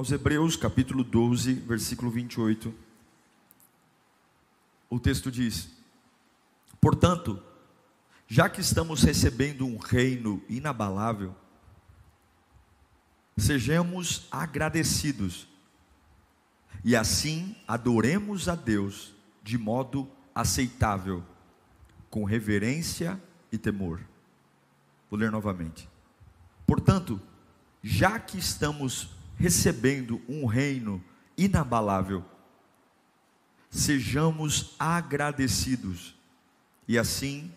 Aos Hebreus, capítulo 12, versículo 28, o texto diz: Portanto, já que estamos recebendo um reino inabalável, sejamos agradecidos e assim adoremos a Deus de modo aceitável, com reverência e temor. Vou ler novamente. Portanto, já que estamos recebendo um reino inabalável, sejamos agradecidos e assim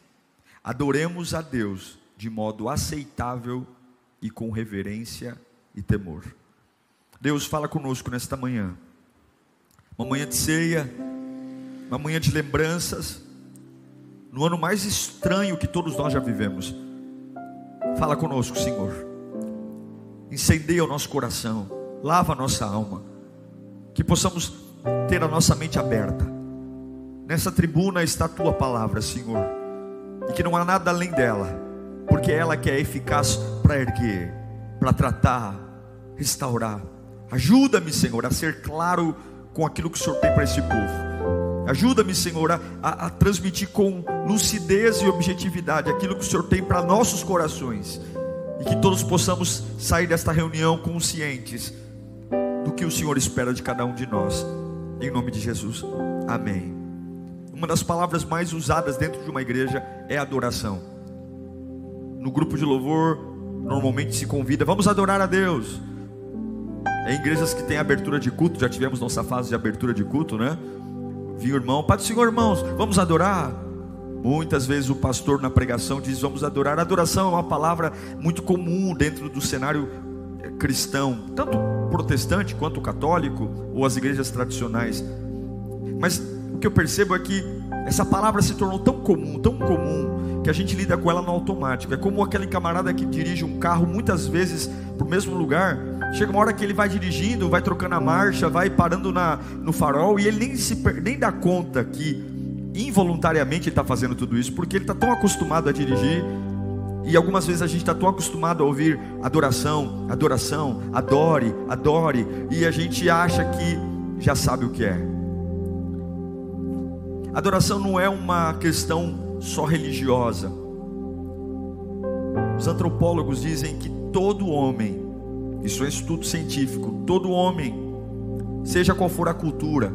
adoremos a Deus de modo aceitável e com reverência e temor. Deus fala conosco nesta manhã, uma manhã de ceia, uma manhã de lembranças, no ano mais estranho que todos nós já vivemos. Fala conosco, Senhor incendeia o nosso coração, lava a nossa alma, que possamos ter a nossa mente aberta. Nessa tribuna está a tua palavra, Senhor, e que não há nada além dela, porque ela que é eficaz para erguer, para tratar, restaurar. Ajuda-me, Senhor, a ser claro com aquilo que o Senhor tem para esse povo. Ajuda-me, Senhor, a, a, transmitir com lucidez e objetividade aquilo que o Senhor tem para nossos corações e que todos possamos sair desta reunião conscientes do que o Senhor espera de cada um de nós. Em nome de Jesus. Amém. Uma das palavras mais usadas dentro de uma igreja é adoração. No grupo de louvor, normalmente se convida, vamos adorar a Deus. Em igrejas que têm abertura de culto, já tivemos nossa fase de abertura de culto, né? Vinha o irmão, Pai do Senhor, irmãos, vamos adorar. Muitas vezes o pastor na pregação diz: Vamos adorar. Adoração é uma palavra muito comum dentro do cenário eh, cristão, tanto protestante quanto católico ou as igrejas tradicionais. Mas o que eu percebo é que essa palavra se tornou tão comum, tão comum, que a gente lida com ela no automático. É como aquele camarada que dirige um carro muitas vezes para o mesmo lugar. Chega uma hora que ele vai dirigindo, vai trocando a marcha, vai parando na, no farol e ele nem, se, nem dá conta que involuntariamente ele está fazendo tudo isso, porque ele está tão acostumado a dirigir, e algumas vezes a gente está tão acostumado a ouvir adoração, adoração, adore, adore, e a gente acha que já sabe o que é. Adoração não é uma questão só religiosa. Os antropólogos dizem que todo homem, isso é estudo científico, todo homem, seja qual for a cultura,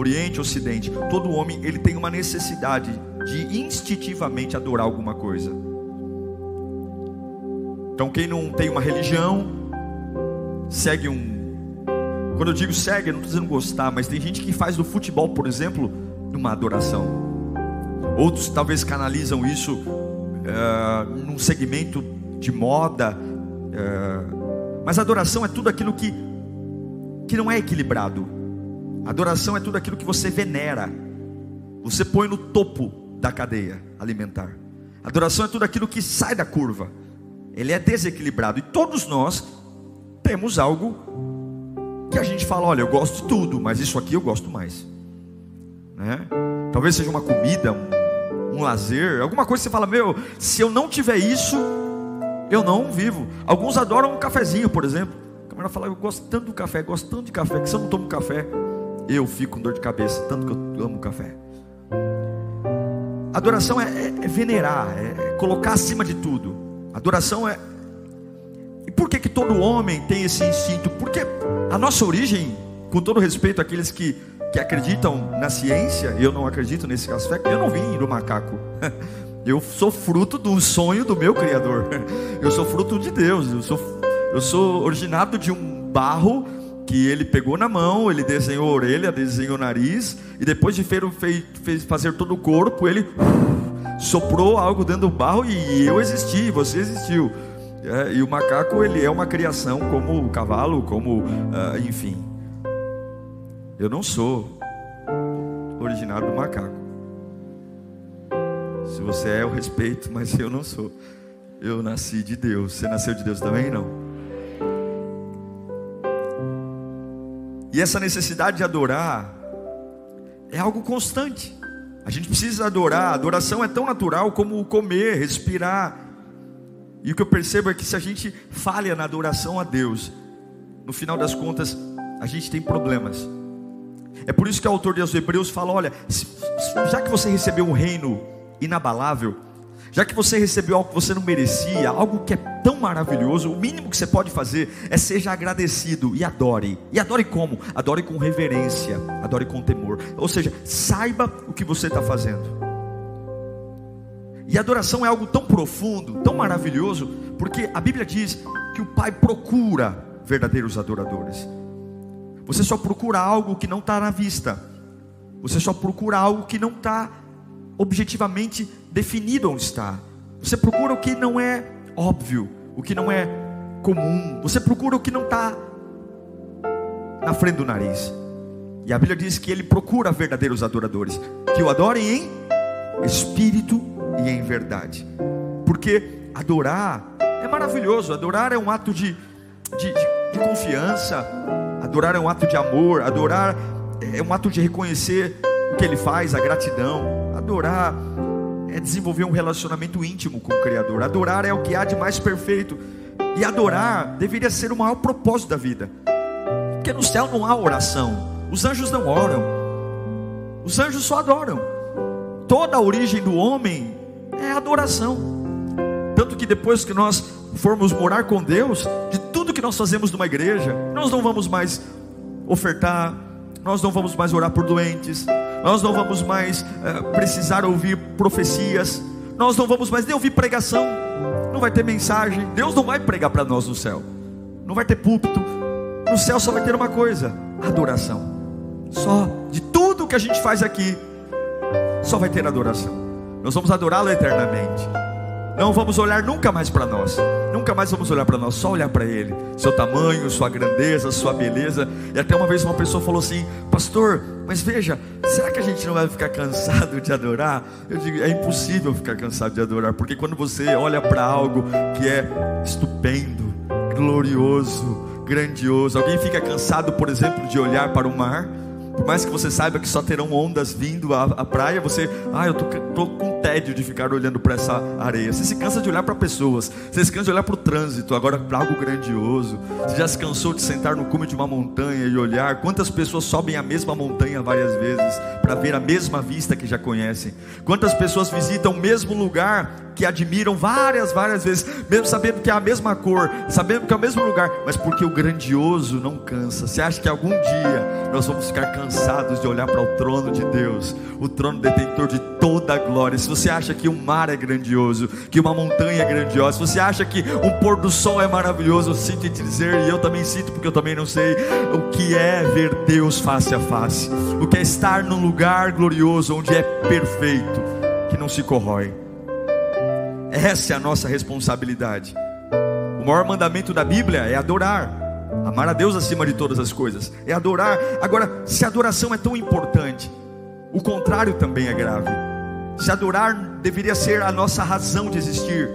Oriente, Ocidente, todo homem ele tem uma necessidade de instintivamente adorar alguma coisa. Então quem não tem uma religião segue um quando eu digo segue, não estou dizendo gostar, mas tem gente que faz do futebol, por exemplo, uma adoração. Outros talvez canalizam isso uh, num segmento de moda, uh, mas adoração é tudo aquilo que, que não é equilibrado. Adoração é tudo aquilo que você venera, você põe no topo da cadeia alimentar. Adoração é tudo aquilo que sai da curva, ele é desequilibrado, e todos nós temos algo que a gente fala: olha, eu gosto de tudo, mas isso aqui eu gosto mais. Né? Talvez seja uma comida, um, um lazer, alguma coisa que você fala: meu, se eu não tiver isso, eu não vivo. Alguns adoram um cafezinho, por exemplo. A câmera fala: eu gosto tanto do café, gosto tanto de café, que se eu não tomo café, eu fico com dor de cabeça, tanto que eu amo café. Adoração é, é, é venerar, é, é colocar acima de tudo. Adoração é. E por que, que todo homem tem esse instinto? Porque a nossa origem, com todo respeito àqueles que, que acreditam na ciência, eu não acredito nesse aspecto, eu não vim do macaco. Eu sou fruto do sonho do meu Criador. Eu sou fruto de Deus. Eu sou, eu sou originado de um barro que ele pegou na mão, ele desenhou a orelha, desenhou o nariz, e depois de fazer todo o corpo, ele soprou algo dentro do barro e eu existi, você existiu. É, e o macaco ele é uma criação como o cavalo, como uh, enfim. Eu não sou originário do macaco. Se você é, eu respeito, mas eu não sou. Eu nasci de Deus. Você nasceu de Deus também? Não. E essa necessidade de adorar é algo constante. A gente precisa adorar. A adoração é tão natural como comer, respirar. E o que eu percebo é que se a gente falha na adoração a Deus, no final das contas, a gente tem problemas. É por isso que o autor de Hebreus fala: olha, já que você recebeu um reino inabalável, já que você recebeu algo que você não merecia, algo que é tão maravilhoso, o mínimo que você pode fazer é seja agradecido e adore. E adore como? Adore com reverência, adore com temor. Ou seja, saiba o que você está fazendo. E adoração é algo tão profundo, tão maravilhoso, porque a Bíblia diz que o Pai procura verdadeiros adoradores. Você só procura algo que não está na vista. Você só procura algo que não está objetivamente definido onde está. Você procura o que não é óbvio, o que não é comum. Você procura o que não está na frente do nariz. E a Bíblia diz que ele procura verdadeiros adoradores, que o adorem em espírito e em verdade. Porque adorar é maravilhoso, adorar é um ato de, de, de, confiança, Adorar é um ato de amor, adorar é um ato de reconhecer que ele faz, a gratidão. Adorar é desenvolver um relacionamento íntimo com o Criador. Adorar é o que há de mais perfeito. E adorar deveria ser o maior propósito da vida. Porque no céu não há oração. Os anjos não oram. Os anjos só adoram. Toda a origem do homem é adoração. Tanto que depois que nós formos morar com Deus, de tudo que nós fazemos numa igreja, nós não vamos mais ofertar, nós não vamos mais orar por doentes, nós não vamos mais é, precisar ouvir profecias, nós não vamos mais nem ouvir pregação, não vai ter mensagem, Deus não vai pregar para nós no céu, não vai ter púlpito, no céu só vai ter uma coisa: adoração. Só de tudo que a gente faz aqui, só vai ter adoração. Nós vamos adorá-lo eternamente. Não vamos olhar nunca mais para nós. Nunca mais vamos olhar para nós, só olhar para Ele. Seu tamanho, sua grandeza, sua beleza. E até uma vez uma pessoa falou assim: Pastor, mas veja, será que a gente não vai ficar cansado de adorar? Eu digo: É impossível ficar cansado de adorar, porque quando você olha para algo que é estupendo, glorioso, grandioso, alguém fica cansado, por exemplo, de olhar para o mar? Por mais que você saiba que só terão ondas vindo à, à praia, você, ah, eu tô, tô com tédio de ficar olhando para essa areia. Você se cansa de olhar para pessoas, você se cansa de olhar para o trânsito, agora para algo grandioso. Você já se cansou de sentar no cume de uma montanha e olhar quantas pessoas sobem a mesma montanha várias vezes para ver a mesma vista que já conhecem. Quantas pessoas visitam o mesmo lugar que admiram várias, várias vezes, mesmo sabendo que é a mesma cor, sabendo que é o mesmo lugar, mas porque o grandioso não cansa. Você acha que algum dia nós vamos ficar cansados de olhar para o trono de Deus, o trono detentor de toda a glória? Se você acha que o mar é grandioso, que uma montanha é grandiosa, se você acha que um pôr do sol é maravilhoso, eu sinto te dizer, e eu também sinto, porque eu também não sei o que é ver Deus face a face, o que é estar num lugar glorioso onde é perfeito, que não se corrói. Essa é a nossa responsabilidade. O maior mandamento da Bíblia é adorar. Amar a Deus acima de todas as coisas. É adorar. Agora, se a adoração é tão importante, o contrário também é grave. Se adorar deveria ser a nossa razão de existir.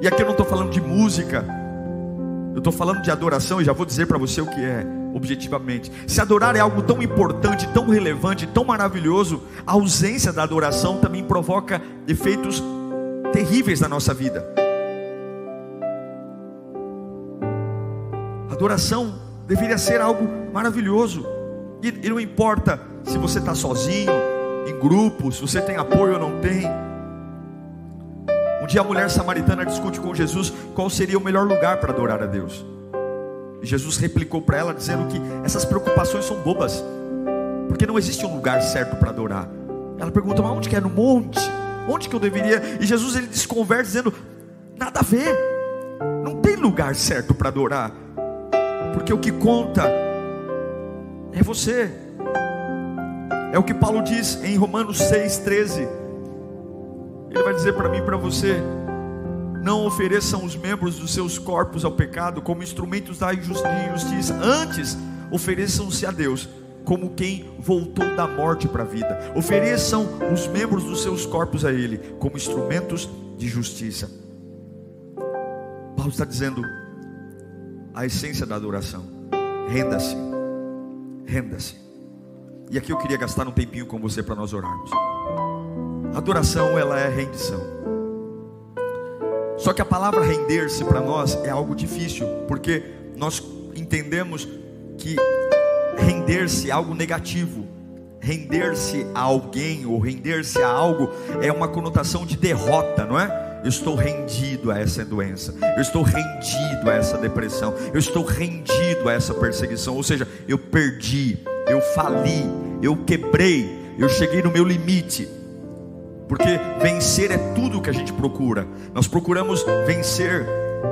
E aqui eu não estou falando de música. Eu estou falando de adoração e já vou dizer para você o que é, objetivamente. Se adorar é algo tão importante, tão relevante, tão maravilhoso, a ausência da adoração também provoca efeitos terríveis na nossa vida. Adoração deveria ser algo maravilhoso. E, e não importa se você está sozinho, em grupo, se você tem apoio ou não tem. Um dia a mulher samaritana discute com Jesus qual seria o melhor lugar para adorar a Deus. E Jesus replicou para ela dizendo que essas preocupações são bobas, porque não existe um lugar certo para adorar. Ela pergunta: mas onde que é? No monte? Onde que eu deveria? E Jesus ele desconversa dizendo: nada a ver. Não tem lugar certo para adorar. Porque o que conta é você. É o que Paulo diz em Romanos 6:13. Ele vai dizer para mim e para você: não ofereçam os membros dos seus corpos ao pecado como instrumentos da injustiça, antes ofereçam-se a Deus como quem voltou da morte para a vida. Ofereçam os membros dos seus corpos a Ele como instrumentos de justiça. Paulo está dizendo a essência da adoração: renda-se, renda-se. E aqui eu queria gastar um tempinho com você para nós orarmos. Adoração, ela é rendição. Só que a palavra render-se para nós é algo difícil, porque nós entendemos que render-se é algo negativo. Render-se a alguém ou render-se a algo é uma conotação de derrota, não é? Eu estou rendido a essa doença, eu estou rendido a essa depressão, eu estou rendido a essa perseguição, ou seja, eu perdi, eu fali, eu quebrei, eu cheguei no meu limite. Porque vencer é tudo o que a gente procura. Nós procuramos vencer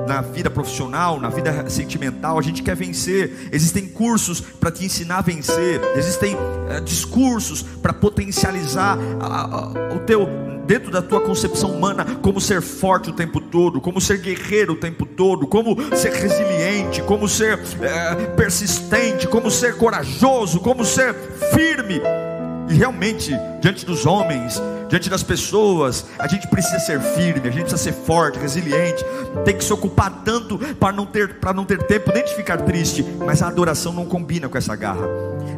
na vida profissional, na vida sentimental, a gente quer vencer. Existem cursos para te ensinar a vencer, existem uh, discursos para potencializar uh, uh, o teu dentro da tua concepção humana como ser forte o tempo todo, como ser guerreiro o tempo todo, como ser resiliente, como ser eh, persistente, como ser corajoso, como ser firme. E realmente, diante dos homens, diante das pessoas, a gente precisa ser firme, a gente precisa ser forte, resiliente, tem que se ocupar tanto para não ter para não ter tempo nem de ficar triste, mas a adoração não combina com essa garra.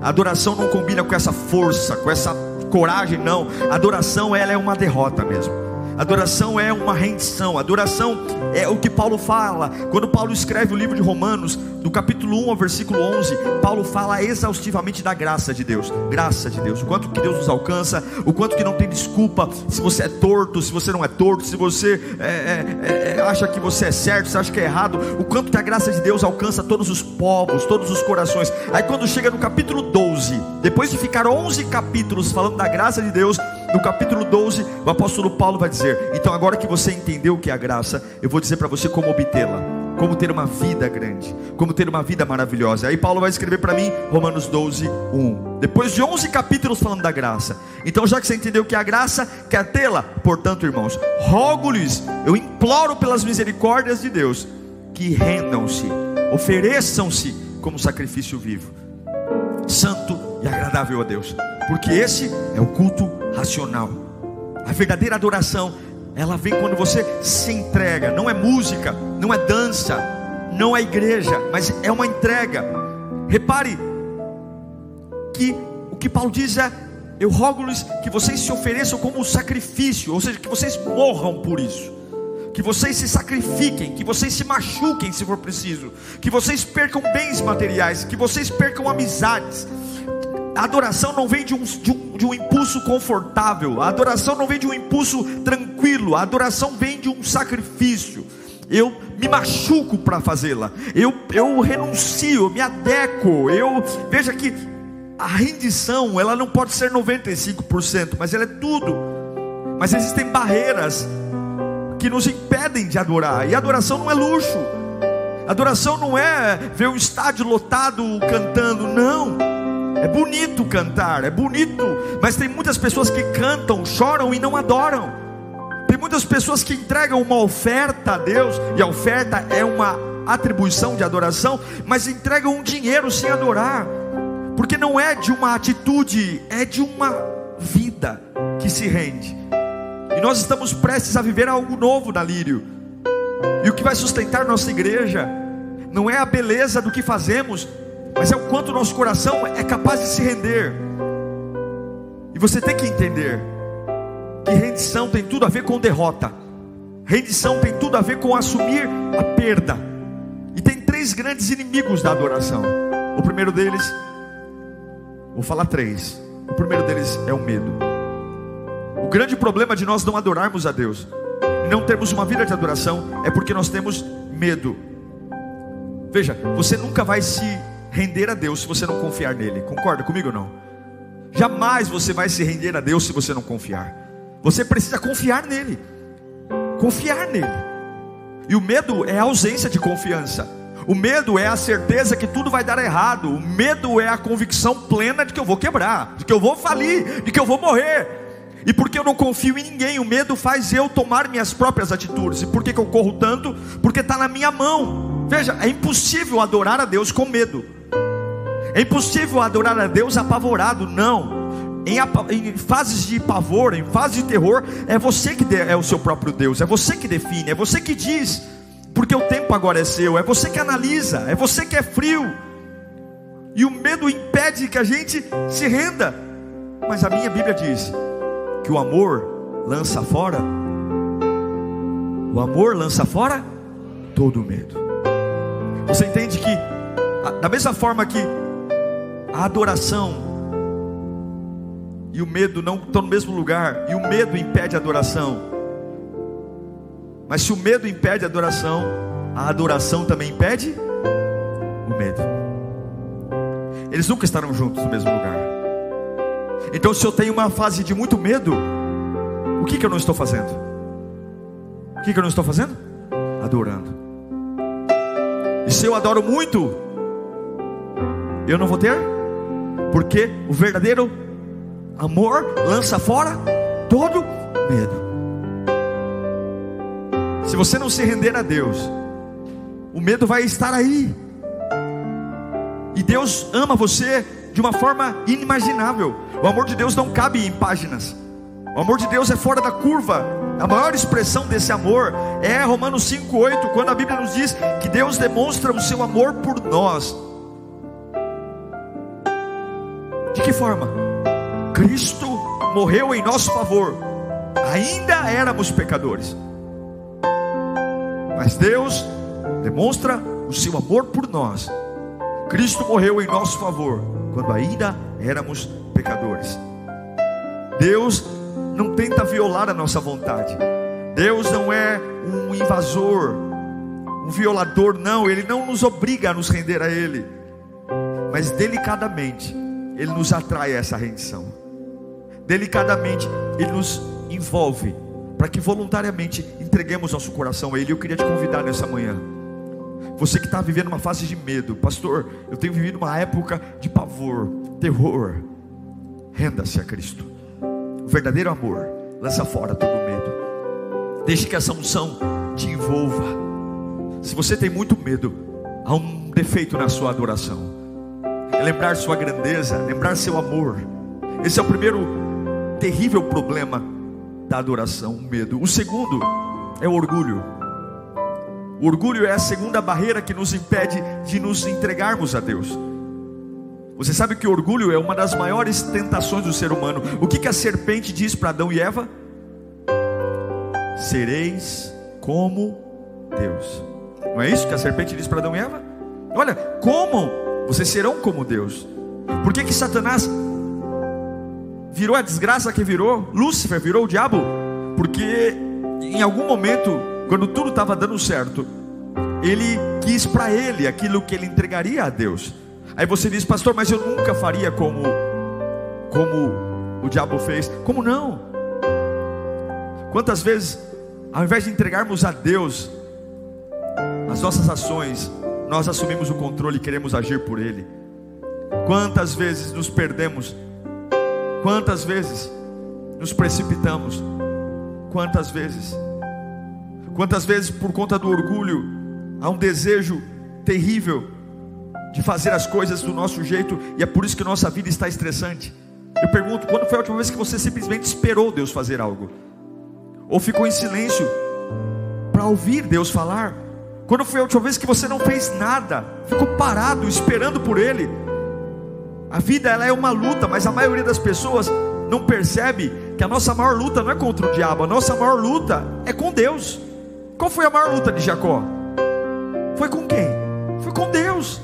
A adoração não combina com essa força, com essa coragem, não. A adoração ela é uma derrota mesmo. Adoração é uma rendição. Adoração é o que Paulo fala. Quando Paulo escreve o livro de Romanos, do capítulo 1 ao versículo 11, Paulo fala exaustivamente da graça de Deus. Graça de Deus. O quanto que Deus nos alcança, o quanto que não tem desculpa se você é torto, se você não é torto, se você é, é, é, acha que você é certo, se acha que é errado. O quanto que a graça de Deus alcança todos os povos, todos os corações. Aí quando chega no capítulo 12, depois de ficar 11 capítulos falando da graça de Deus, no capítulo 12, o apóstolo Paulo vai dizer: Então, agora que você entendeu o que é a graça, eu vou dizer para você como obtê-la, como ter uma vida grande, como ter uma vida maravilhosa. Aí, Paulo vai escrever para mim, Romanos 12, 1. Depois de 11 capítulos falando da graça. Então, já que você entendeu o que é a graça, quer tê-la? Portanto, irmãos, rogo-lhes, eu imploro pelas misericórdias de Deus, que rendam-se, ofereçam-se como sacrifício vivo, santo e agradável a Deus, porque esse é o culto racional. A verdadeira adoração, ela vem quando você se entrega. Não é música, não é dança, não é igreja, mas é uma entrega. Repare que o que Paulo diz é: Eu rogo-lhes que vocês se ofereçam como sacrifício, ou seja, que vocês morram por isso que vocês se sacrifiquem, que vocês se machuquem se for preciso, que vocês percam bens materiais, que vocês percam amizades, a adoração não vem de um, de, um, de um impulso confortável, a adoração não vem de um impulso tranquilo, a adoração vem de um sacrifício. Eu me machuco para fazê-la, eu, eu renuncio, eu me adequo. Eu veja que a rendição ela não pode ser 95%, mas ela é tudo. Mas existem barreiras que nos impedem de adorar, e adoração não é luxo. Adoração não é ver um estádio lotado cantando, não. É bonito cantar, é bonito, mas tem muitas pessoas que cantam, choram e não adoram. Tem muitas pessoas que entregam uma oferta a Deus, e a oferta é uma atribuição de adoração, mas entregam um dinheiro sem adorar, porque não é de uma atitude, é de uma vida que se rende. E nós estamos prestes a viver algo novo na Lírio. E o que vai sustentar nossa igreja não é a beleza do que fazemos, mas é o quanto o nosso coração é capaz de se render. E você tem que entender que rendição tem tudo a ver com derrota. Rendição tem tudo a ver com assumir a perda. E tem três grandes inimigos da adoração. O primeiro deles, vou falar três. O primeiro deles é o medo. O grande problema de nós não adorarmos a Deus, e não termos uma vida de adoração, é porque nós temos medo. Veja, você nunca vai se render a Deus se você não confiar nele. Concorda comigo ou não? Jamais você vai se render a Deus se você não confiar. Você precisa confiar nele. Confiar nele. E o medo é a ausência de confiança. O medo é a certeza que tudo vai dar errado. O medo é a convicção plena de que eu vou quebrar, de que eu vou falir, de que eu vou morrer. E porque eu não confio em ninguém, o medo faz eu tomar minhas próprias atitudes. E por que, que eu corro tanto? Porque está na minha mão. Veja, é impossível adorar a Deus com medo. É impossível adorar a Deus apavorado, não. Em, em, fases de pavor, em fases de terror, é você que é o seu próprio Deus, é você que define, é você que diz, porque o tempo agora é seu, é você que analisa, é você que é frio, e o medo impede que a gente se renda, mas a minha Bíblia diz que o amor lança fora, o amor lança fora todo medo. Você entende que, da mesma forma que a adoração e o medo não estão no mesmo lugar, e o medo impede a adoração. Mas se o medo impede a adoração, a adoração também impede o medo. Eles nunca estarão juntos no mesmo lugar. Então, se eu tenho uma fase de muito medo, o que, que eu não estou fazendo? O que, que eu não estou fazendo? Adorando. E se eu adoro muito, eu não vou ter porque o verdadeiro amor lança fora todo medo. Se você não se render a Deus, o medo vai estar aí. E Deus ama você de uma forma inimaginável. O amor de Deus não cabe em páginas. O amor de Deus é fora da curva. A maior expressão desse amor é Romanos 5:8, quando a Bíblia nos diz que Deus demonstra o seu amor por nós que forma? Cristo morreu em nosso favor, ainda éramos pecadores, mas Deus demonstra o seu amor por nós. Cristo morreu em nosso favor, quando ainda éramos pecadores. Deus não tenta violar a nossa vontade. Deus não é um invasor, um violador, não. Ele não nos obriga a nos render a Ele, mas delicadamente ele nos atrai a essa rendição. Delicadamente, Ele nos envolve para que voluntariamente entreguemos nosso coração a Ele. Eu queria te convidar nessa manhã. Você que está vivendo uma fase de medo, pastor, eu tenho vivido uma época de pavor, terror. Renda-se a Cristo. O verdadeiro amor lança fora todo medo. Deixe que essa unção te envolva. Se você tem muito medo, há um defeito na sua adoração é lembrar sua grandeza, lembrar seu amor. Esse é o primeiro terrível problema da adoração, o medo. O segundo é o orgulho. O orgulho é a segunda barreira que nos impede de nos entregarmos a Deus. Você sabe que o orgulho é uma das maiores tentações do ser humano. O que, que a serpente diz para Adão e Eva? Sereis como Deus. Não é isso que a serpente diz para Adão e Eva? Olha, como vocês serão como Deus. Por que que Satanás virou a desgraça que virou? Lúcifer virou o diabo? Porque em algum momento, quando tudo estava dando certo, ele quis para ele aquilo que ele entregaria a Deus. Aí você diz, pastor, mas eu nunca faria como como o diabo fez. Como não? Quantas vezes, ao invés de entregarmos a Deus as nossas ações, nós assumimos o controle e queremos agir por Ele. Quantas vezes nos perdemos, quantas vezes nos precipitamos, quantas vezes, quantas vezes por conta do orgulho, há um desejo terrível de fazer as coisas do nosso jeito, e é por isso que nossa vida está estressante. Eu pergunto, quando foi a última vez que você simplesmente esperou Deus fazer algo? Ou ficou em silêncio para ouvir Deus falar? Quando foi a última vez que você não fez nada, ficou parado esperando por Ele? A vida ela é uma luta, mas a maioria das pessoas não percebe que a nossa maior luta não é contra o diabo, a nossa maior luta é com Deus. Qual foi a maior luta de Jacó? Foi com quem? Foi com Deus.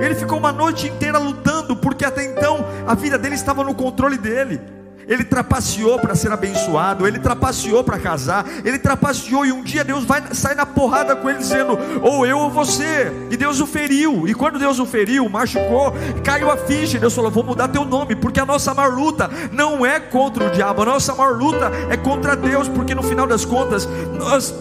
Ele ficou uma noite inteira lutando, porque até então a vida dele estava no controle dele ele trapaceou para ser abençoado, ele trapaceou para casar, ele trapaceou e um dia Deus vai sair na porrada com ele dizendo: ou eu ou você. E Deus o feriu. E quando Deus o feriu, machucou, caiu a ficha. Deus falou: vou mudar teu nome, porque a nossa maior luta não é contra o diabo, a nossa maior luta é contra Deus, porque no final das contas nós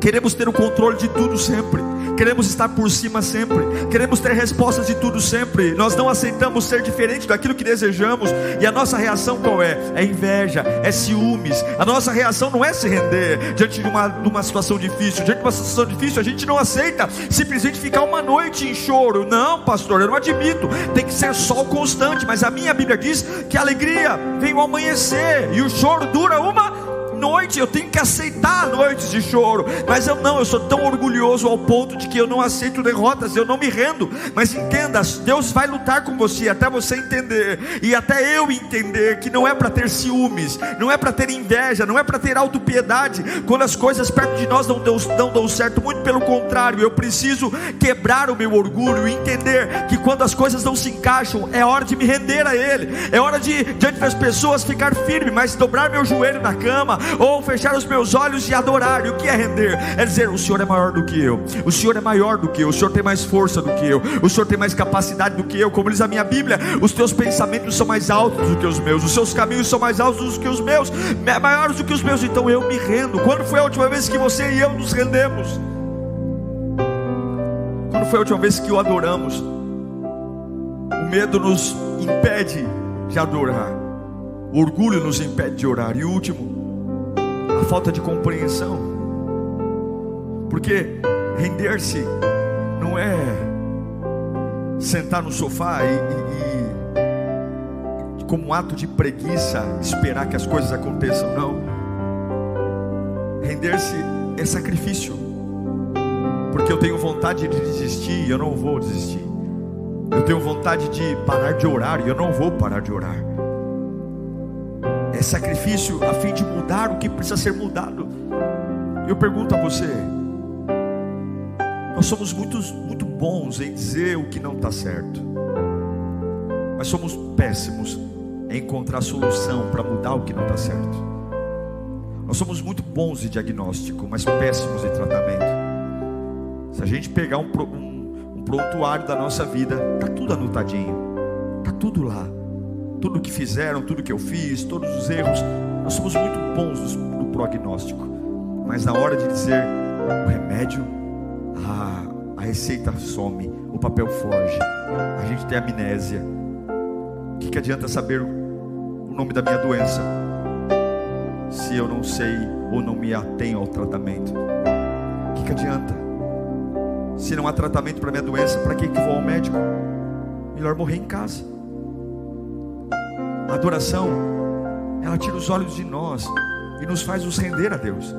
queremos ter o controle de tudo sempre queremos estar por cima sempre, queremos ter respostas de tudo sempre. Nós não aceitamos ser diferente daquilo que desejamos, e a nossa reação qual é? É inveja, é ciúmes. A nossa reação não é se render diante de uma, de uma situação difícil. Diante de uma situação difícil, a gente não aceita simplesmente ficar uma noite em choro. Não, pastor, eu não admito. Tem que ser sol constante, mas a minha Bíblia diz que a alegria vem ao amanhecer e o choro dura uma noite, eu tenho que aceitar noites de choro, mas eu não, eu sou tão orgulhoso ao ponto de que eu não aceito derrotas, eu não me rendo. Mas entenda, Deus vai lutar com você até você entender, e até eu entender que não é para ter ciúmes, não é para ter inveja, não é para ter autopiedade, quando as coisas perto de nós não dão, não dão certo, muito pelo contrário, eu preciso quebrar o meu orgulho e entender que quando as coisas não se encaixam, é hora de me render a Ele, é hora de, diante das pessoas, ficar firme, mas dobrar meu joelho na cama, ou fechar os meus olhos e adorar. E o que é render? É dizer: o Senhor é maior do que eu, o Senhor é maior do que eu, o Senhor tem mais força do que eu, o Senhor tem mais capacidade do que eu. Como diz a minha Bíblia, os teus pensamentos são mais altos do que os meus, os seus caminhos são mais altos do que os meus, maiores do que os meus. Então eu me rendo. Quando foi a última vez que você e eu nos rendemos? Quando foi a última vez que o adoramos? O medo nos impede de adorar. O orgulho nos impede de orar. E o último, a falta de compreensão. Porque render-se não é sentar no sofá e, e, e, como um ato de preguiça, esperar que as coisas aconteçam, não. Render-se é sacrifício, porque eu tenho vontade de desistir e eu não vou desistir. Eu tenho vontade de parar de orar e eu não vou parar de orar é sacrifício a fim de mudar o que precisa ser mudado. Eu pergunto a você: nós somos muito, muito bons em dizer o que não está certo, mas somos péssimos em encontrar solução para mudar o que não está certo. Nós somos muito bons em diagnóstico, mas péssimos em tratamento. Se a gente pegar um, um, um prontuário da nossa vida, está tudo anotadinho, está tudo lá tudo que fizeram, tudo que eu fiz, todos os erros. Nós somos muito bons no prognóstico, mas na hora de dizer o remédio, a, a receita some, o papel foge, a gente tem amnésia. O que, que adianta saber o nome da minha doença se eu não sei ou não me atenho ao tratamento? O que, que adianta? Se não há tratamento para minha doença, para que, que vou ao médico? Melhor morrer em casa. A adoração, ela tira os olhos de nós e nos faz nos render a Deus.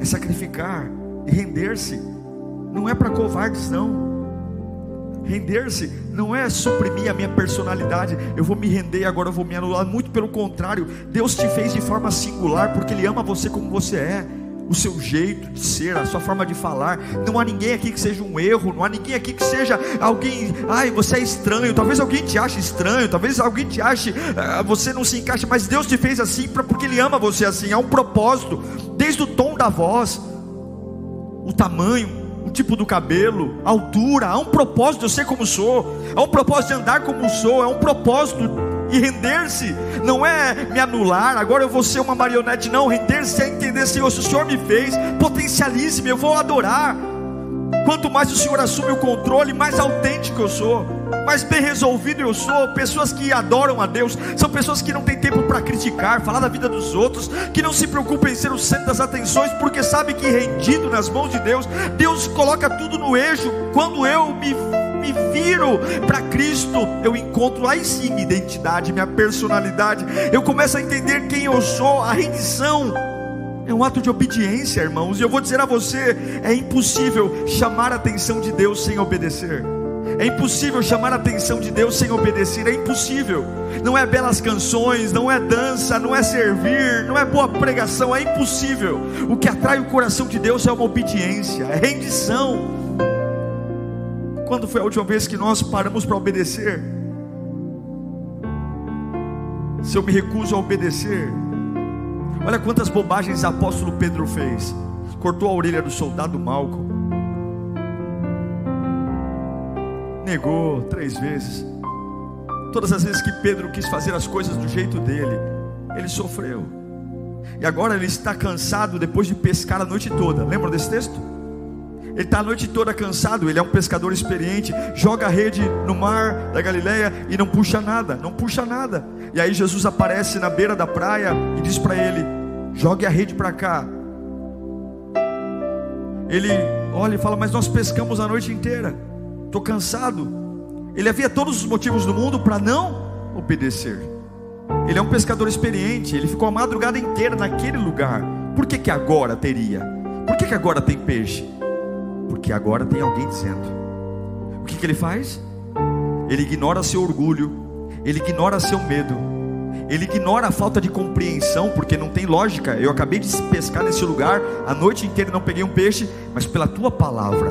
É sacrificar e render-se, não é para covardes, não. Render-se não é suprimir a minha personalidade, eu vou me render agora eu vou me anular. Muito pelo contrário, Deus te fez de forma singular, porque Ele ama você como você é o seu jeito de ser, a sua forma de falar. Não há ninguém aqui que seja um erro, não há ninguém aqui que seja alguém, ai, você é estranho. Talvez alguém te ache estranho, talvez alguém te ache, uh, você não se encaixa, mas Deus te fez assim porque Ele ama você assim. Há um propósito, desde o tom da voz, o tamanho, o tipo do cabelo, a altura, há um propósito de eu ser como sou, há um propósito de andar como sou, é um propósito e render-se não é me anular, agora eu vou ser uma marionete, não. Render-se é entender, Senhor, se o Senhor me fez, potencialize-me, eu vou adorar. Quanto mais o Senhor assume o controle, mais autêntico eu sou, mais bem resolvido eu sou. Pessoas que adoram a Deus são pessoas que não têm tempo para criticar, falar da vida dos outros, que não se preocupam em ser o centro das atenções, porque sabe que rendido nas mãos de Deus, Deus coloca tudo no eixo. Quando eu me me viro para Cristo, eu encontro aí sim minha identidade, minha personalidade. Eu começo a entender quem eu sou. A rendição é um ato de obediência, irmãos. E eu vou dizer a você: é impossível chamar a atenção de Deus sem obedecer. É impossível chamar a atenção de Deus sem obedecer, é impossível. Não é belas canções, não é dança, não é servir, não é boa pregação, é impossível. O que atrai o coração de Deus é uma obediência, é rendição. Quando foi a última vez que nós paramos para obedecer? Se eu me recuso a obedecer, olha quantas bobagens o apóstolo Pedro fez. Cortou a orelha do soldado Malco, negou três vezes. Todas as vezes que Pedro quis fazer as coisas do jeito dele, ele sofreu. E agora ele está cansado depois de pescar a noite toda. Lembra desse texto? Ele está a noite toda cansado, ele é um pescador experiente, joga a rede no mar da Galileia e não puxa nada, não puxa nada. E aí Jesus aparece na beira da praia e diz para ele: jogue a rede para cá. Ele olha e fala: Mas nós pescamos a noite inteira, estou cansado. Ele havia todos os motivos do mundo para não obedecer. Ele é um pescador experiente, ele ficou a madrugada inteira naquele lugar. Por que, que agora teria? Por que, que agora tem peixe? Porque agora tem alguém dizendo. O que, que ele faz? Ele ignora seu orgulho, ele ignora seu medo, ele ignora a falta de compreensão, porque não tem lógica. Eu acabei de pescar nesse lugar, a noite inteira não peguei um peixe, mas pela tua palavra,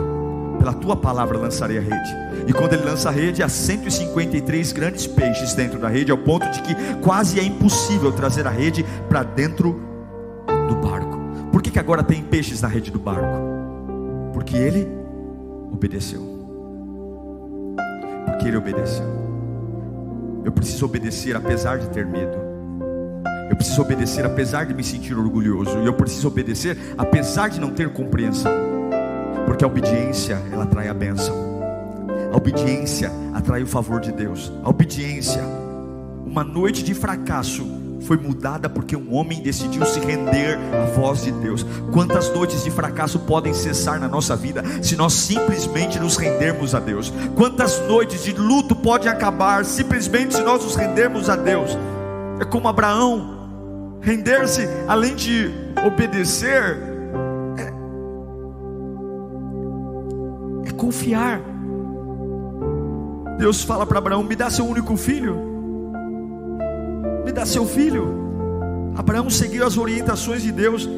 pela tua palavra lançarei a rede. E quando ele lança a rede, há 153 grandes peixes dentro da rede, ao ponto de que quase é impossível trazer a rede para dentro do barco. Por que, que agora tem peixes na rede do barco? Porque ele obedeceu. Porque ele obedeceu. Eu preciso obedecer apesar de ter medo. Eu preciso obedecer apesar de me sentir orgulhoso. E eu preciso obedecer apesar de não ter compreensão. Porque a obediência, ela atrai a bênção. A obediência atrai o favor de Deus. A obediência, uma noite de fracasso foi mudada porque um homem decidiu se render à voz de Deus. Quantas noites de fracasso podem cessar na nossa vida se nós simplesmente nos rendermos a Deus? Quantas noites de luto podem acabar simplesmente se nós nos rendermos a Deus? É como Abraão, render-se além de obedecer, é, é confiar. Deus fala para Abraão: me dá seu único filho me dá seu filho. Abraão seguiu as orientações de Deus,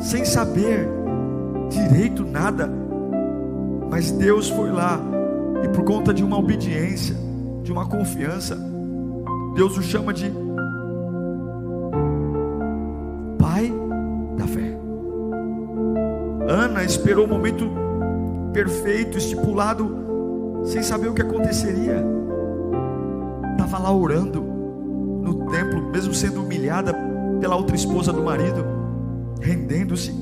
sem saber direito nada, mas Deus foi lá, e por conta de uma obediência, de uma confiança, Deus o chama de Pai da fé. Ana esperou o momento perfeito, estipulado, sem saber o que aconteceria, estava lá orando, templo, mesmo sendo humilhada pela outra esposa do marido, rendendo-se.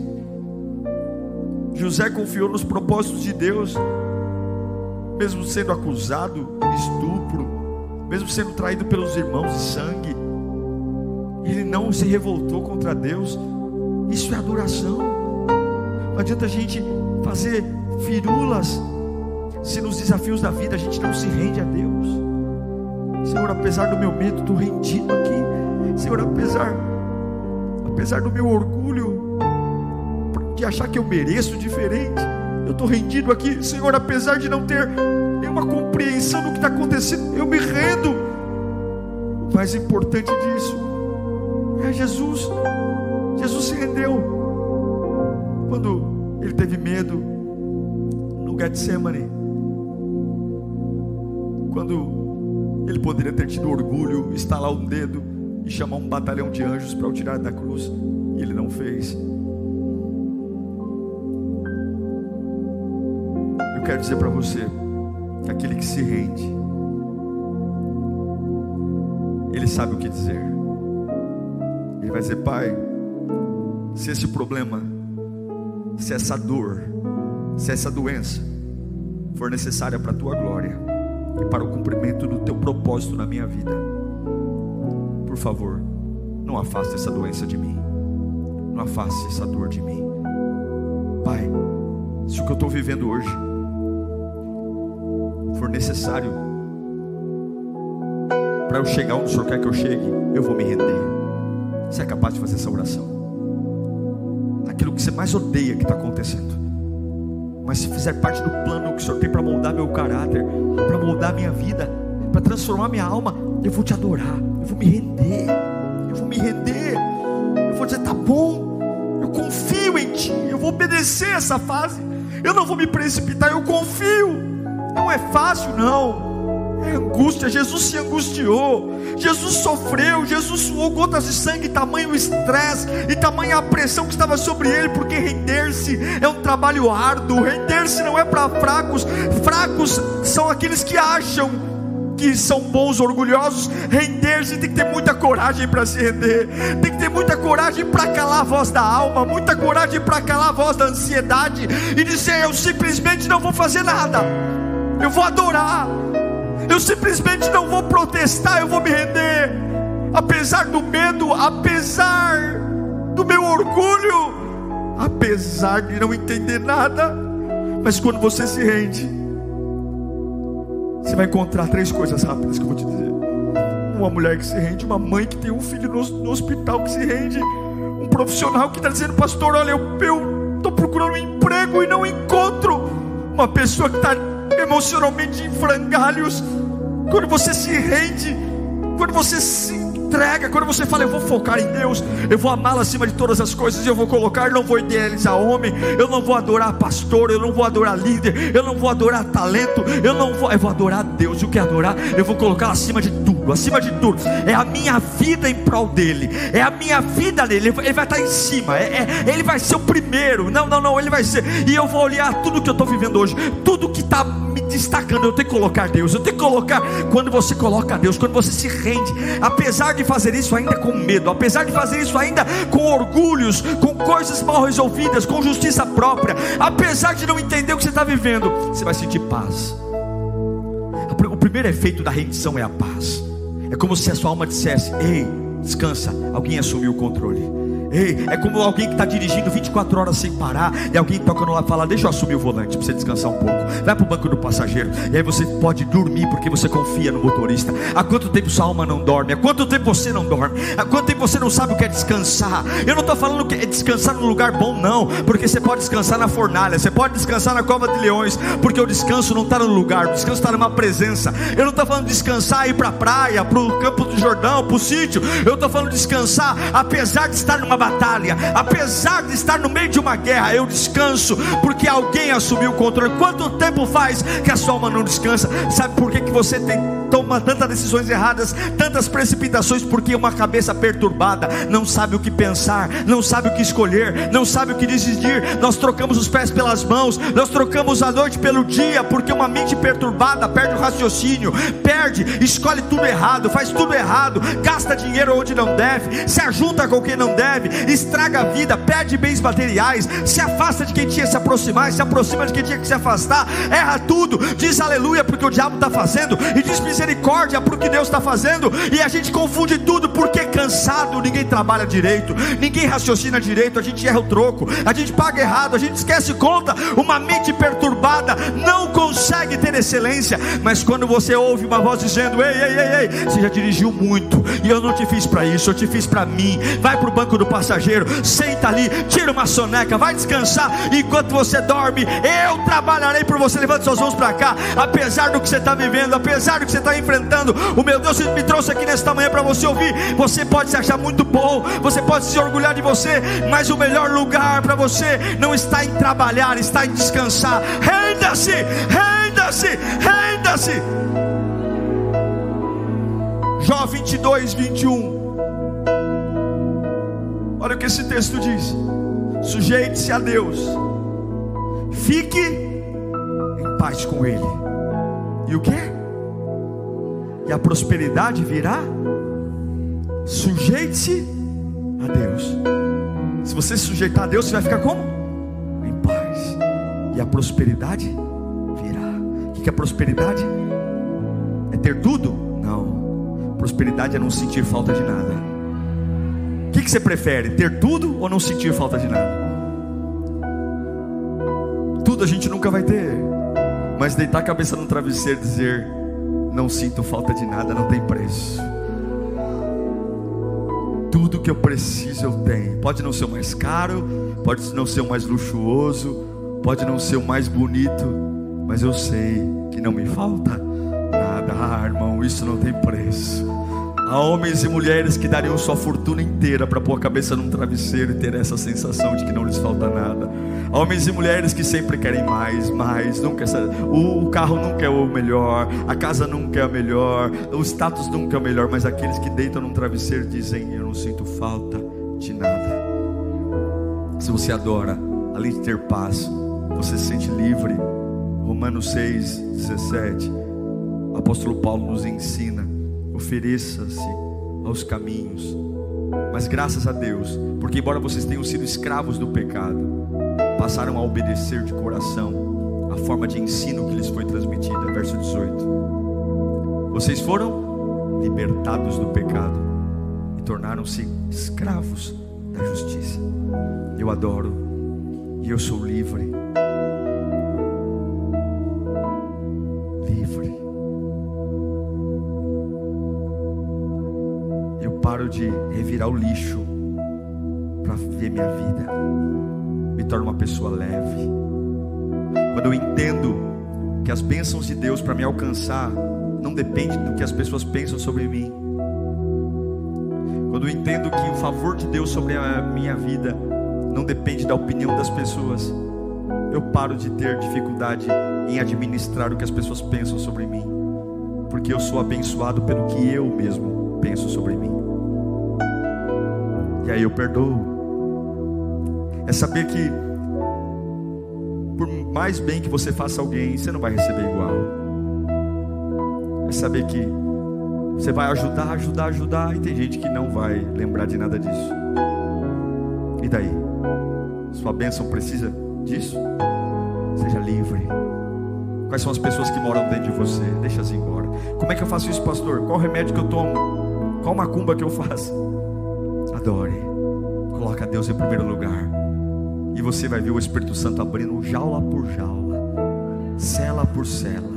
José confiou nos propósitos de Deus, mesmo sendo acusado de estupro, mesmo sendo traído pelos irmãos de sangue, ele não se revoltou contra Deus. Isso é adoração. Não adianta a gente fazer firulas se nos desafios da vida a gente não se rende a Deus. Senhor, apesar do meu medo, estou rendido aqui. Senhor, apesar, apesar do meu orgulho, de achar que eu mereço diferente, eu estou rendido aqui. Senhor, apesar de não ter nenhuma compreensão do que está acontecendo, eu me rendo. O mais importante disso é Jesus. Jesus se rendeu. Quando ele teve medo no Getsemane, quando ele poderia ter tido orgulho, estalar um dedo e chamar um batalhão de anjos para o tirar da cruz, e ele não fez. Eu quero dizer para você que aquele que se rende, ele sabe o que dizer. Ele vai dizer: Pai, se esse problema, se essa dor, se essa doença for necessária para a tua glória, e para o cumprimento do teu propósito na minha vida. Por favor, não afaste essa doença de mim, não afaste essa dor de mim. Pai, se o que eu estou vivendo hoje for necessário para eu chegar onde o Senhor quer que eu chegue, eu vou me render. Você é capaz de fazer essa oração? Aquilo que você mais odeia que está acontecendo mas se fizer parte do plano que o Senhor tem para moldar meu caráter, para moldar minha vida, para transformar minha alma, eu vou te adorar, eu vou me render, eu vou me render, eu vou dizer: tá bom, eu confio em Ti, eu vou obedecer essa fase, eu não vou me precipitar, eu confio. Não é fácil, não angústia. Jesus se angustiou, Jesus sofreu, Jesus suou gotas de sangue, tamanho estresse e tamanha pressão que estava sobre ele, porque render-se é um trabalho árduo. Render-se não é para fracos, fracos são aqueles que acham que são bons, orgulhosos, render-se, tem que ter muita coragem para se render, tem que ter muita coragem para calar a voz da alma, muita coragem para calar a voz da ansiedade e dizer: Eu simplesmente não vou fazer nada, eu vou adorar, eu simplesmente não vou protestar, eu vou me render, apesar do medo, apesar do meu orgulho, apesar de não entender nada, mas quando você se rende, você vai encontrar três coisas rápidas que eu vou te dizer. Uma mulher que se rende, uma mãe que tem um filho no, no hospital que se rende, um profissional que está dizendo, pastor, olha, eu estou procurando um emprego e não encontro. Uma pessoa que está emocionalmente em frangalhos. Quando você se rende, quando você se entrega, quando você fala, eu vou focar em Deus, eu vou amá-lo acima de todas as coisas, eu vou colocar, não vou idealizar homem, eu não vou adorar pastor, eu não vou adorar líder, eu não vou adorar talento, eu não vou, eu vou adorar Deus, e o que é adorar? Eu vou colocar acima de tudo, acima de tudo, é a minha vida em prol dele, é a minha vida nele, ele vai estar em cima, é, é, ele vai ser o primeiro, não, não, não, ele vai ser, e eu vou olhar tudo que eu estou vivendo hoje, tudo que está destacando, eu tenho que colocar Deus, eu tenho que colocar, quando você coloca Deus, quando você se rende, apesar de fazer isso ainda com medo, apesar de fazer isso ainda com orgulhos, com coisas mal resolvidas, com justiça própria, apesar de não entender o que você está vivendo, você vai sentir paz. O primeiro efeito da rendição é a paz. É como se a sua alma dissesse: Ei, descansa, alguém assumiu o controle. Ei, é como alguém que está dirigindo 24 horas sem parar, e alguém toca no e fala: Deixa eu assumir o volante para você descansar um pouco. Vai para o banco do passageiro, e aí você pode dormir porque você confia no motorista. Há quanto tempo sua alma não dorme? Há quanto tempo você não dorme? Há quanto tempo você não sabe o que é descansar? Eu não estou falando que é descansar num lugar bom, não, porque você pode descansar na fornalha, você pode descansar na cova de leões, porque o descanso não está no lugar, o descanso está numa presença. Eu não estou falando de descansar, ir para a praia, para o campo do Jordão, para o sítio. Eu estou falando de descansar, apesar de estar numa batalha, apesar de estar no meio de uma guerra, eu descanso, porque alguém assumiu o controle. Quanto tempo faz que a sua alma não descansa? Sabe por que, que você tem toma tantas decisões erradas, tantas precipitações, porque uma cabeça perturbada não sabe o que pensar, não sabe o que escolher, não sabe o que decidir. Nós trocamos os pés pelas mãos, nós trocamos a noite pelo dia, porque uma mente perturbada perde o raciocínio, perde, escolhe tudo errado, faz tudo errado, gasta dinheiro onde não deve, se ajunta com quem não deve, estraga a vida, perde bens materiais, se afasta de quem tinha que se aproximar, se aproxima de quem tinha que se afastar, erra tudo, diz aleluia porque o diabo está fazendo, e diz misericórdia para o que Deus está fazendo, e a gente confunde tudo porque cansado, ninguém trabalha direito, ninguém raciocina direito, a gente erra o troco, a gente paga errado, a gente esquece conta, uma mente perturbada não consegue ter excelência, mas quando você ouve uma voz dizendo: Ei, ei, ei, ei, você já dirigiu muito, e eu não te fiz para isso, eu te fiz para mim, vai para o banco do passageiro, senta ali, tira uma soneca, vai descansar, enquanto você dorme, eu trabalharei por você, levante suas mãos para cá, apesar do que você está vivendo, apesar do que você está enfrentando, o meu Deus me trouxe aqui nesta manhã para você ouvir. Você pode se achar muito bom, você pode se orgulhar de você, mas o melhor lugar para você não está em trabalhar, está em descansar. Renda-se, renda-se, renda-se. Jó 22, 21. Olha o que esse texto diz: sujeite-se a Deus, fique em paz com Ele. E o que? E a prosperidade virá. Sujeite-se a Deus. Se você se sujeitar a Deus, você vai ficar como? Em paz. E a prosperidade virá. O que é prosperidade? É ter tudo? Não. Prosperidade é não sentir falta de nada. O que você prefere? Ter tudo ou não sentir falta de nada? Tudo a gente nunca vai ter. Mas deitar a cabeça no travesseiro e dizer: não sinto falta de nada, não tem preço. Tudo que eu preciso eu tenho. Pode não ser o mais caro, pode não ser o mais luxuoso, pode não ser o mais bonito, mas eu sei que não me falta nada. Ah, irmão, isso não tem preço. Há homens e mulheres que dariam sua fortuna inteira para pôr a cabeça num travesseiro e ter essa sensação de que não lhes falta nada. Há homens e mulheres que sempre querem mais, mais, nunca o, o carro nunca é o melhor, a casa nunca é a melhor, o status nunca é o melhor, mas aqueles que deitam num travesseiro dizem: Eu não sinto falta de nada. Se você adora, além de ter paz, você se sente livre. Romanos 6, 17 O apóstolo Paulo nos ensina: ofereça-se aos caminhos. Mas graças a Deus, porque embora vocês tenham sido escravos do pecado, passaram a obedecer de coração a forma de ensino que lhes foi transmitida. Verso 18. Vocês foram libertados do pecado e tornaram-se escravos da justiça. Eu adoro e eu sou livre. Paro de revirar o lixo para viver minha vida. Me torno uma pessoa leve. Quando eu entendo que as bênçãos de Deus para me alcançar não depende do que as pessoas pensam sobre mim quando eu entendo que o favor de Deus sobre a minha vida não depende da opinião das pessoas, eu paro de ter dificuldade em administrar o que as pessoas pensam sobre mim, porque eu sou abençoado pelo que eu mesmo penso sobre mim. E aí eu perdoo. É saber que por mais bem que você faça alguém, você não vai receber igual. É saber que você vai ajudar, ajudar, ajudar, e tem gente que não vai lembrar de nada disso. E daí? Sua bênção precisa disso? Seja livre. Quais são as pessoas que moram dentro de você? Deixa-as embora. Como é que eu faço isso, pastor? Qual remédio que eu tomo? Qual macumba que eu faço? Adore. Coloca Deus em primeiro lugar. E você vai ver o Espírito Santo abrindo jaula por jaula, cela por cela.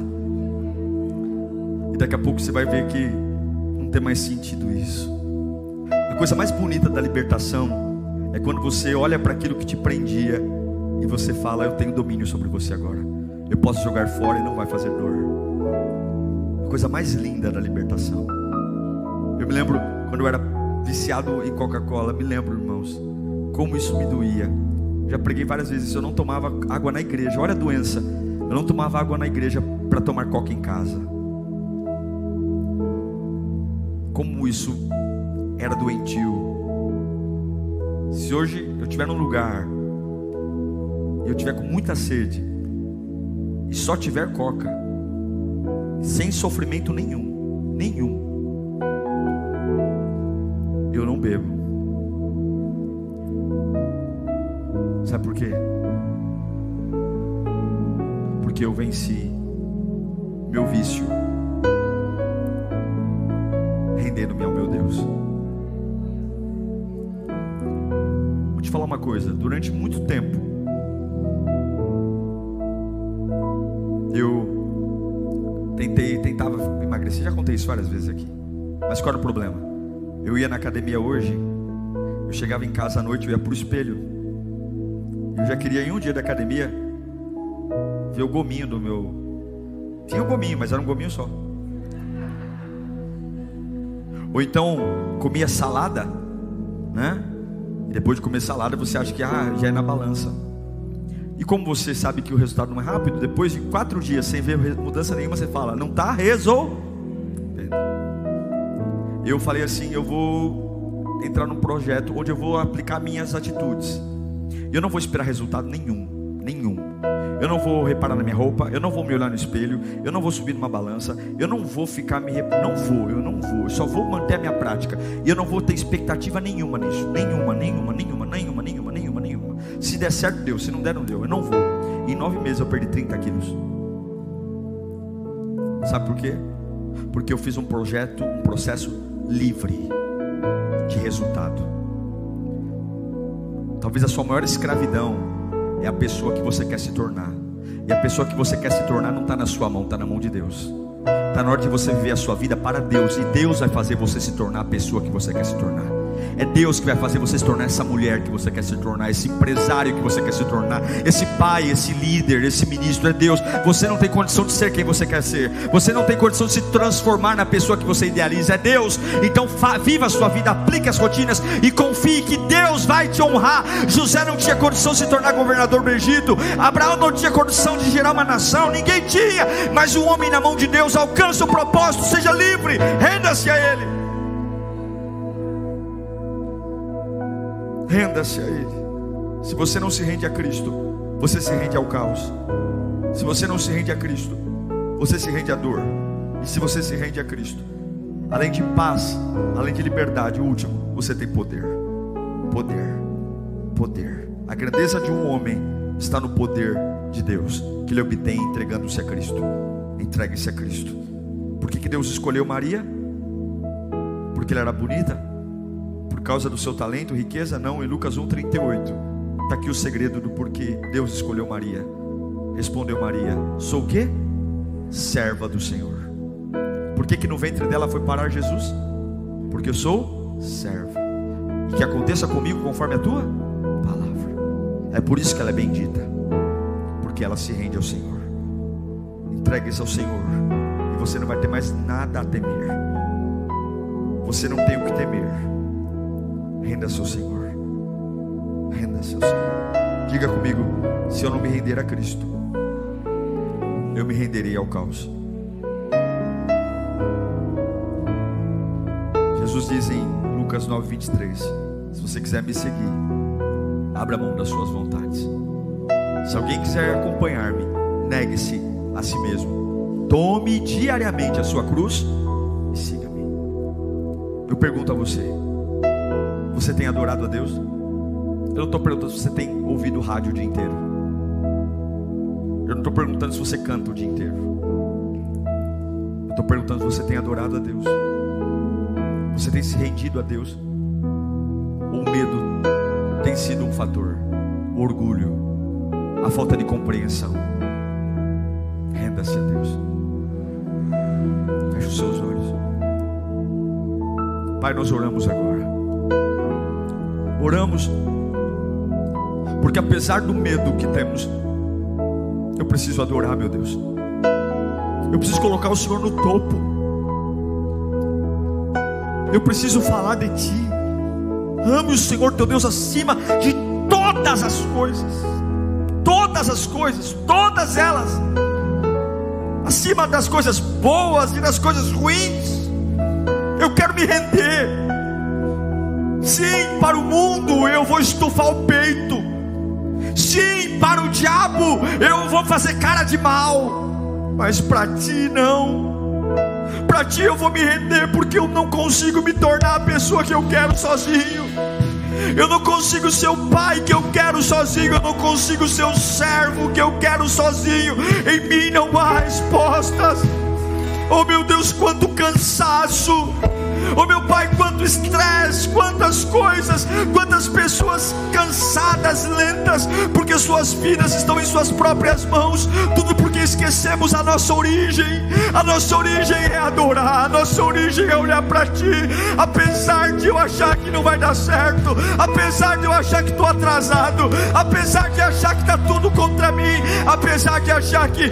E daqui a pouco você vai ver que não tem mais sentido isso. A coisa mais bonita da libertação é quando você olha para aquilo que te prendia e você fala: Eu tenho domínio sobre você agora. Eu posso jogar fora e não vai fazer dor. A coisa mais linda da libertação. Eu me lembro quando eu era viciado em Coca-Cola, me lembro, irmãos, como isso me doía. Já preguei várias vezes, eu não tomava água na igreja. Olha a doença. Eu não tomava água na igreja para tomar coca em casa como isso era doentio. Se hoje eu estiver num lugar e eu tiver com muita sede e só tiver coca, sem sofrimento nenhum, nenhum, bebo. Sabe por quê? Porque eu venci meu vício rendendo-me ao meu Deus. Vou te falar uma coisa: durante muito tempo, eu tentei, tentava emagrecer. Já contei isso várias vezes aqui. Mas qual era o problema? Eu ia na academia hoje, eu chegava em casa à noite, eu ia para o espelho. Eu já queria ir um dia da academia ver o gominho do meu. Tinha um gominho, mas era um gominho só. Ou então comia salada, né? E depois de comer salada você acha que ah, já é na balança. E como você sabe que o resultado não é rápido, depois de quatro dias sem ver mudança nenhuma, você fala, não está resolvendo. Eu falei assim, eu vou entrar num projeto onde eu vou aplicar minhas atitudes. Eu não vou esperar resultado nenhum, nenhum. Eu não vou reparar na minha roupa, eu não vou me olhar no espelho, eu não vou subir numa balança, eu não vou ficar me não vou, eu não vou, eu só vou manter a minha prática. E eu não vou ter expectativa nenhuma nisso, nenhuma, nenhuma, nenhuma, nenhuma, nenhuma, nenhuma, nenhuma. Se der certo, deu, se não der, não deu. Eu não vou. Em nove meses eu perdi 30 quilos. Sabe por quê? Porque eu fiz um projeto, um processo livre de resultado. Talvez a sua maior escravidão é a pessoa que você quer se tornar. E a pessoa que você quer se tornar não está na sua mão, está na mão de Deus. Está na hora de você viver a sua vida para Deus. E Deus vai fazer você se tornar a pessoa que você quer se tornar. É Deus que vai fazer você se tornar essa mulher que você quer se tornar, esse empresário que você quer se tornar, esse pai, esse líder, esse ministro. É Deus. Você não tem condição de ser quem você quer ser. Você não tem condição de se transformar na pessoa que você idealiza. É Deus. Então viva a sua vida, aplique as rotinas e confie que Deus vai te honrar. José não tinha condição de se tornar governador do Egito. Abraão não tinha condição de gerar uma nação. Ninguém tinha. Mas o homem na mão de Deus alcança o propósito. Seja livre. Renda-se a Ele. Renda-se a Ele. Se você não se rende a Cristo, você se rende ao caos. Se você não se rende a Cristo, você se rende à dor. E se você se rende a Cristo, além de paz, além de liberdade, o último, você tem poder. Poder. Poder. A grandeza de um homem está no poder de Deus, que ele obtém entregando-se a Cristo. Entregue-se a Cristo. Por que, que Deus escolheu Maria? Porque ela era bonita? Por causa do seu talento, riqueza? Não, em Lucas 1,38. Está aqui o segredo do porquê Deus escolheu Maria. Respondeu Maria: Sou o quê? Serva do Senhor. Por que, que no ventre dela foi parar Jesus? Porque eu sou serva. E que aconteça comigo conforme a tua palavra. É por isso que ela é bendita. Porque ela se rende ao Senhor. Entregue-se ao Senhor. E você não vai ter mais nada a temer. Você não tem o que temer. Renda-se ao Senhor. Renda-se ao Senhor. Diga comigo: se eu não me render a Cristo, eu me renderei ao caos. Jesus diz em Lucas 9, 23: Se você quiser me seguir, abra mão das suas vontades. Se alguém quiser acompanhar-me, negue-se a si mesmo. Tome diariamente a sua cruz e siga-me. Eu pergunto a você: Você tem adorado a Deus? Eu não estou perguntando se você tem ouvido rádio o dia inteiro. Eu não estou perguntando se você canta o dia inteiro. Eu estou perguntando se você tem adorado a Deus. Você tem se rendido a Deus? Ou o medo tem sido um fator? O orgulho, a falta de compreensão. Renda-se a Deus. Feche os seus olhos. Pai, nós oramos agora. Oramos porque apesar do medo que temos, eu preciso adorar, meu Deus. Eu preciso colocar o Senhor no topo. Eu preciso falar de Ti. Ame o Senhor teu Deus acima de todas as coisas. Todas as coisas, todas elas. Acima das coisas boas e das coisas ruins. Eu quero me render. Sim, para o mundo eu vou estufar o peito. Sim, para o diabo eu vou fazer cara de mal. Mas para ti não para ti eu vou me render, porque eu não consigo me tornar a pessoa que eu quero sozinho. Eu não consigo ser o pai que eu quero sozinho. Eu não consigo ser o servo que eu quero sozinho. Em mim não há respostas. Oh meu Deus, quanto cansaço Oh meu Pai, quanto estresse, quantas coisas, quantas pessoas cansadas, lentas, porque suas vidas estão em suas próprias mãos, tudo porque esquecemos a nossa origem. A nossa origem é adorar, a nossa origem é olhar para Ti, apesar de eu achar que não vai dar certo, apesar de eu achar que estou atrasado, apesar de achar que está tudo contra mim, apesar de achar que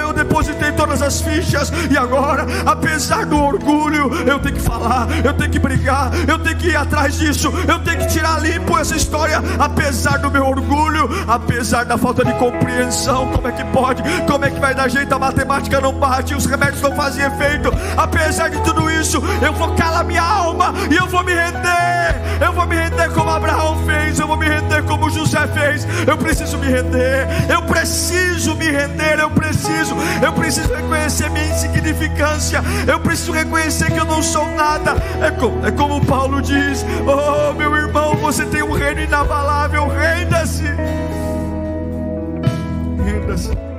eu depositei todas as fichas e agora, apesar do orgulho, eu tenho que falar falar, eu tenho que brigar, eu tenho que ir atrás disso, eu tenho que tirar limpo essa história, apesar do meu orgulho, apesar da falta de compreensão. Como é que pode? Como é que vai dar jeito? A matemática não bate, os remédios não fazem efeito. Apesar de tudo isso, eu vou calar minha alma e eu vou me render. Eu vou me render como Abraão fez, eu vou me render como José fez. Eu preciso me render, eu preciso me render, eu preciso, eu preciso reconhecer minha insignificância, eu preciso reconhecer que eu não sou nada nada. É é como Paulo diz: Oh, meu irmão, você tem um reino inabalável. Renda-se. Renda-se.